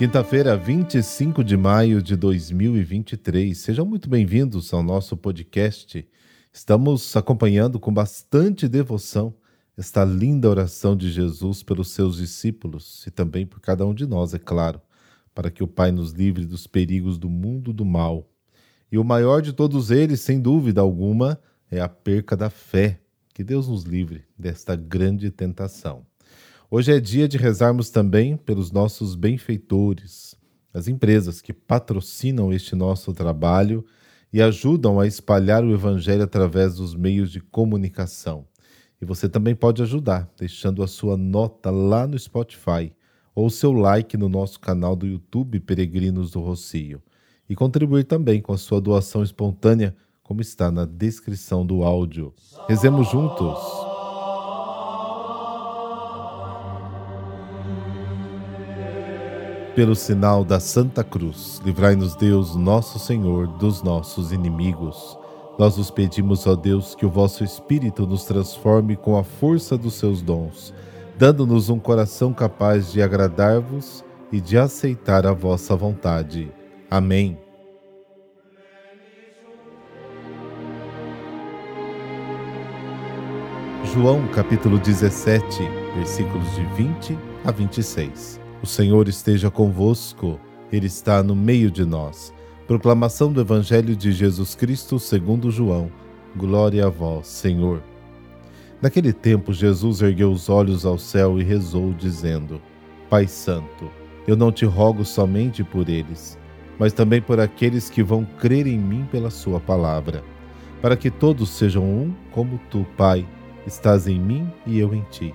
Quinta-feira, 25 de maio de 2023. Sejam muito bem-vindos ao nosso podcast. Estamos acompanhando com bastante devoção esta linda oração de Jesus pelos seus discípulos e também por cada um de nós, é claro, para que o Pai nos livre dos perigos do mundo do mal. E o maior de todos eles, sem dúvida alguma, é a perca da fé. Que Deus nos livre desta grande tentação. Hoje é dia de rezarmos também pelos nossos benfeitores, as empresas que patrocinam este nosso trabalho e ajudam a espalhar o Evangelho através dos meios de comunicação. E você também pode ajudar, deixando a sua nota lá no Spotify ou seu like no nosso canal do YouTube Peregrinos do Rocio. E contribuir também com a sua doação espontânea, como está na descrição do áudio. Rezemos juntos! Pelo sinal da Santa Cruz, livrai-nos Deus, nosso Senhor, dos nossos inimigos. Nós os pedimos, ó Deus, que o vosso Espírito nos transforme com a força dos seus dons, dando-nos um coração capaz de agradar-vos e de aceitar a vossa vontade. Amém. João capítulo 17, versículos de 20 a 26. O Senhor esteja convosco, Ele está no meio de nós. Proclamação do Evangelho de Jesus Cristo segundo João. Glória a vós, Senhor. Naquele tempo, Jesus ergueu os olhos ao céu e rezou, dizendo: Pai Santo, eu não te rogo somente por eles, mas também por aqueles que vão crer em mim pela Sua palavra, para que todos sejam um, como tu, Pai, estás em mim e eu em ti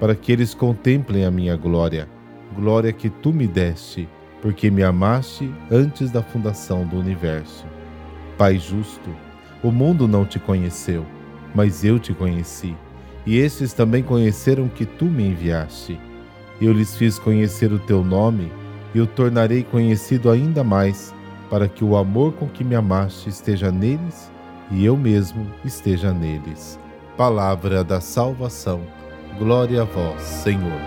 para que eles contemplem a minha glória, glória que tu me deste, porque me amaste antes da fundação do universo. Pai justo, o mundo não te conheceu, mas eu te conheci, e estes também conheceram que tu me enviaste. Eu lhes fiz conhecer o teu nome e o tornarei conhecido ainda mais, para que o amor com que me amaste esteja neles e eu mesmo esteja neles. Palavra da salvação. Glória a vós, Senhor.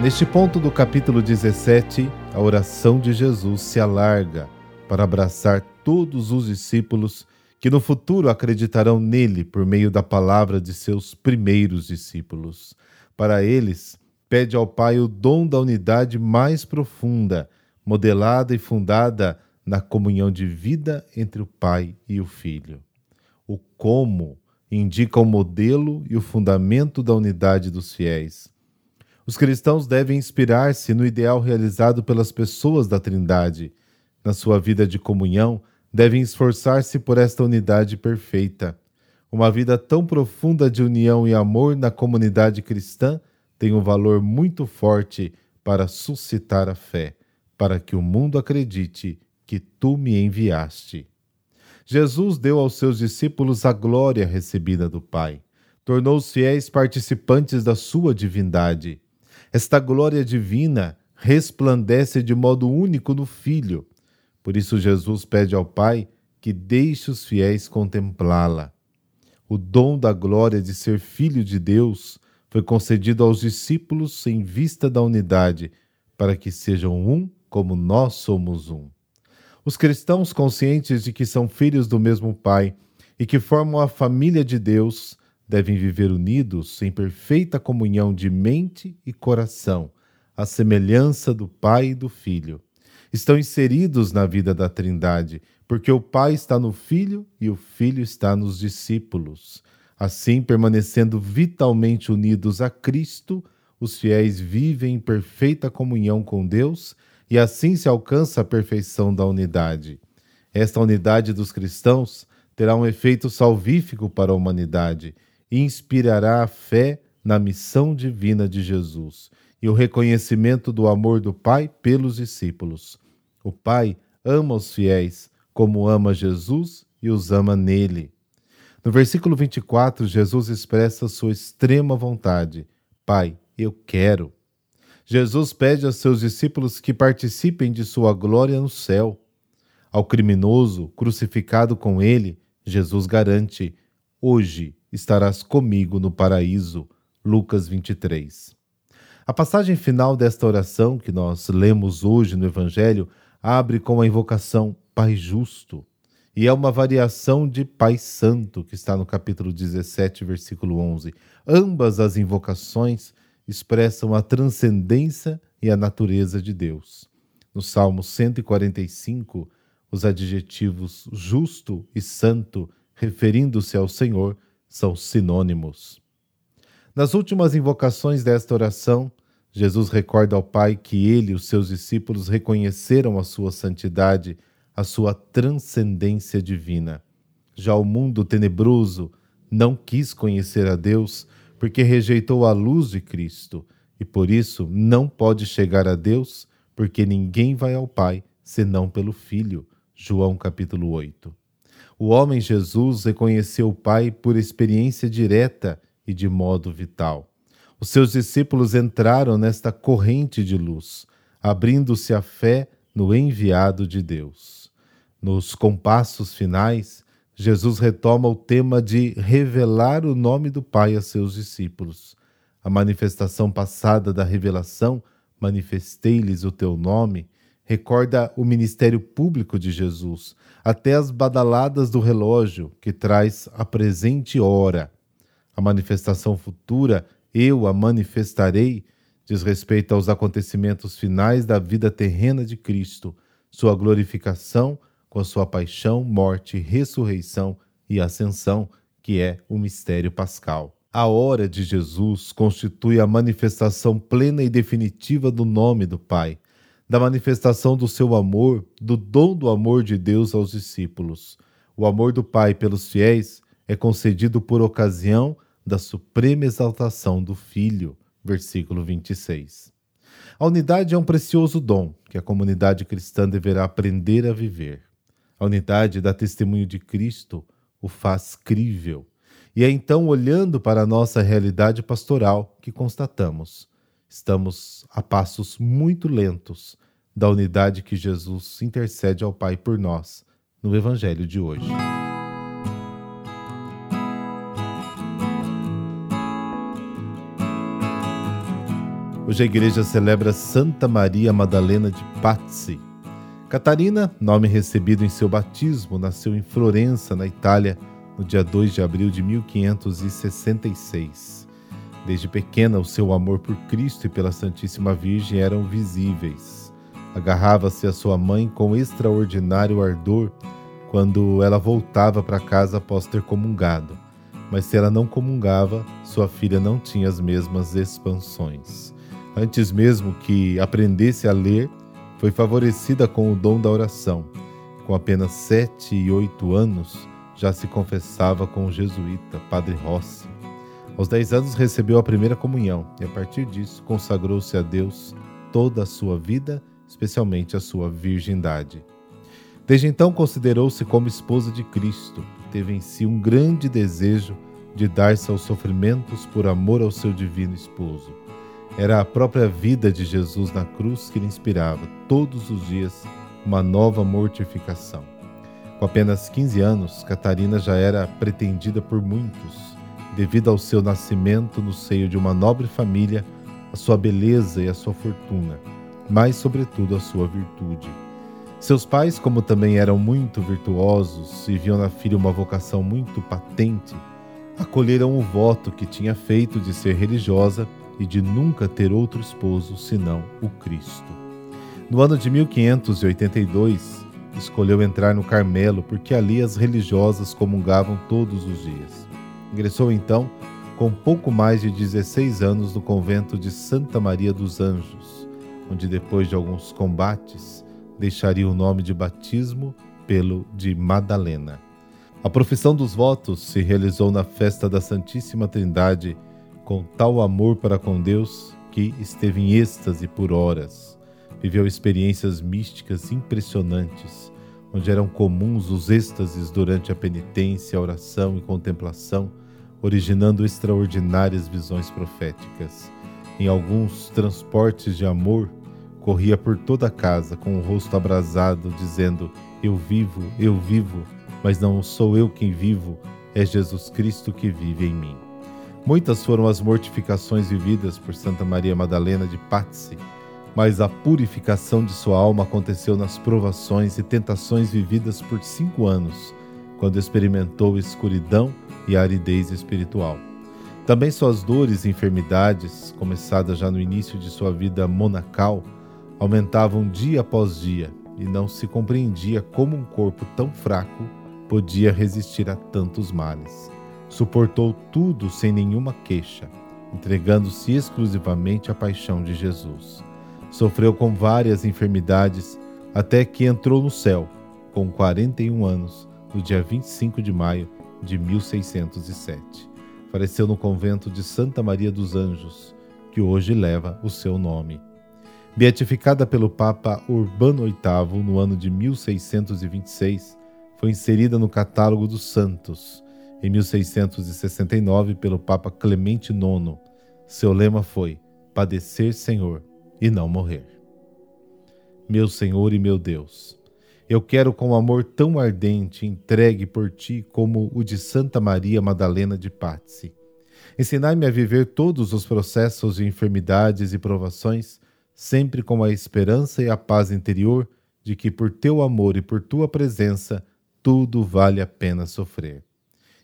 Neste ponto do capítulo 17, a oração de Jesus se alarga para abraçar todos os discípulos que no futuro acreditarão nele por meio da palavra de seus primeiros discípulos. Para eles, pede ao Pai o dom da unidade mais profunda, modelada e fundada na comunhão de vida entre o Pai e o Filho. O como indica o modelo e o fundamento da unidade dos fiéis. Os cristãos devem inspirar-se no ideal realizado pelas pessoas da Trindade. Na sua vida de comunhão, devem esforçar-se por esta unidade perfeita. Uma vida tão profunda de união e amor na comunidade cristã tem um valor muito forte para suscitar a fé, para que o mundo acredite que tu me enviaste. Jesus deu aos seus discípulos a glória recebida do Pai, tornou os fiéis participantes da sua divindade. Esta glória divina resplandece de modo único no Filho. Por isso, Jesus pede ao Pai que deixe os fiéis contemplá-la. O dom da glória de ser filho de Deus foi concedido aos discípulos em vista da unidade, para que sejam um como nós somos um. Os cristãos conscientes de que são filhos do mesmo Pai e que formam a família de Deus devem viver unidos em perfeita comunhão de mente e coração, à semelhança do Pai e do Filho. estão inseridos na vida da Trindade, porque o Pai está no Filho e o Filho está nos discípulos. Assim, permanecendo vitalmente unidos a Cristo, os fiéis vivem em perfeita comunhão com Deus e assim se alcança a perfeição da unidade. Esta unidade dos cristãos terá um efeito salvífico para a humanidade e inspirará a fé na missão divina de Jesus e o reconhecimento do amor do Pai pelos discípulos. O Pai ama os fiéis como ama Jesus e os ama nele. No versículo 24, Jesus expressa sua extrema vontade: Pai, eu quero. Jesus pede a seus discípulos que participem de sua glória no céu. Ao criminoso crucificado com ele, Jesus garante: Hoje estarás comigo no paraíso. Lucas 23. A passagem final desta oração que nós lemos hoje no Evangelho abre com a invocação Pai Justo e é uma variação de Pai Santo que está no capítulo 17, versículo 11. Ambas as invocações expressam a transcendência e a natureza de Deus. No Salmo 145, os adjetivos justo e santo, referindo-se ao Senhor, são sinônimos. Nas últimas invocações desta oração, Jesus recorda ao Pai que ele e os seus discípulos reconheceram a sua santidade, a sua transcendência divina. Já o mundo tenebroso não quis conhecer a Deus porque rejeitou a luz de Cristo e por isso não pode chegar a Deus, porque ninguém vai ao Pai senão pelo Filho. João capítulo 8. O homem Jesus reconheceu o Pai por experiência direta e de modo vital. Os seus discípulos entraram nesta corrente de luz, abrindo-se a fé no enviado de Deus. Nos compassos finais, Jesus retoma o tema de revelar o nome do Pai a seus discípulos. A manifestação passada da revelação, manifestei-lhes o teu nome, recorda o ministério público de Jesus, até as badaladas do relógio que traz a presente hora. A manifestação futura eu a manifestarei, diz respeito aos acontecimentos finais da vida terrena de Cristo, sua glorificação com a sua paixão, morte, ressurreição e ascensão, que é o mistério pascal. A hora de Jesus constitui a manifestação plena e definitiva do nome do Pai, da manifestação do seu amor, do dom do amor de Deus aos discípulos. O amor do Pai pelos fiéis é concedido por ocasião da suprema exaltação do Filho. Versículo 26. A unidade é um precioso dom que a comunidade cristã deverá aprender a viver. A unidade dá testemunho de Cristo, o faz crível. E é então olhando para a nossa realidade pastoral que constatamos. Estamos a passos muito lentos da unidade que Jesus intercede ao Pai por nós no Evangelho de hoje. Hoje a igreja celebra Santa Maria Madalena de Pazzi. Catarina, nome recebido em seu batismo, nasceu em Florença, na Itália, no dia 2 de abril de 1566. Desde pequena, o seu amor por Cristo e pela Santíssima Virgem eram visíveis. Agarrava-se a sua mãe com extraordinário ardor quando ela voltava para casa após ter comungado. Mas se ela não comungava, sua filha não tinha as mesmas expansões antes mesmo que aprendesse a ler, foi favorecida com o dom da oração. Com apenas sete e oito anos, já se confessava com o jesuíta, Padre Rossi. Aos dez anos recebeu a primeira comunhão e, a partir disso, consagrou-se a Deus toda a sua vida, especialmente a sua virgindade. Desde então considerou-se como esposa de Cristo, teve em si um grande desejo de dar-se aos sofrimentos por amor ao seu divino esposo. Era a própria vida de Jesus na cruz que lhe inspirava todos os dias uma nova mortificação. Com apenas 15 anos, Catarina já era pretendida por muitos, devido ao seu nascimento no seio de uma nobre família, a sua beleza e a sua fortuna, mas, sobretudo, a sua virtude. Seus pais, como também eram muito virtuosos e viam na filha uma vocação muito patente, acolheram o voto que tinha feito de ser religiosa e de nunca ter outro esposo senão o Cristo. No ano de 1582, escolheu entrar no Carmelo porque ali as religiosas comungavam todos os dias. Ingressou então, com pouco mais de 16 anos, no convento de Santa Maria dos Anjos, onde depois de alguns combates deixaria o nome de batismo pelo de Madalena. A profissão dos votos se realizou na festa da Santíssima Trindade com tal amor para com Deus que esteve em êxtase por horas. Viveu experiências místicas impressionantes, onde eram comuns os êxtases durante a penitência, a oração e contemplação, originando extraordinárias visões proféticas. Em alguns transportes de amor, corria por toda a casa com o rosto abrasado, dizendo: Eu vivo, eu vivo, mas não sou eu quem vivo, é Jesus Cristo que vive em mim. Muitas foram as mortificações vividas por Santa Maria Madalena de Pazzi, mas a purificação de sua alma aconteceu nas provações e tentações vividas por cinco anos, quando experimentou escuridão e aridez espiritual. Também suas dores e enfermidades, começadas já no início de sua vida monacal, aumentavam dia após dia e não se compreendia como um corpo tão fraco podia resistir a tantos males. Suportou tudo sem nenhuma queixa, entregando-se exclusivamente à paixão de Jesus. Sofreu com várias enfermidades até que entrou no céu, com 41 anos, no dia 25 de maio de 1607. Faleceu no convento de Santa Maria dos Anjos, que hoje leva o seu nome. Beatificada pelo Papa Urbano VIII no ano de 1626, foi inserida no catálogo dos santos. Em 1669, pelo Papa Clemente IX, seu lema foi: Padecer, Senhor, e não morrer. Meu Senhor e meu Deus, eu quero com amor tão ardente entregue por ti como o de Santa Maria Madalena de Pazzi. Ensinai-me a viver todos os processos de enfermidades e provações, sempre com a esperança e a paz interior de que por teu amor e por tua presença tudo vale a pena sofrer.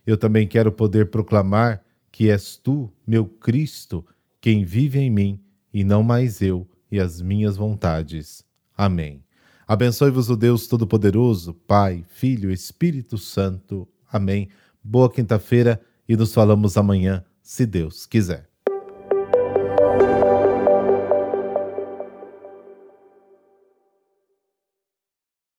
Eu também quero poder proclamar que és tu, meu Cristo, quem vive em mim, e não mais eu, e as minhas vontades. Amém. Abençoe-vos o Deus Todo-Poderoso, Pai, Filho, Espírito Santo. Amém. Boa quinta-feira e nos falamos amanhã, se Deus quiser.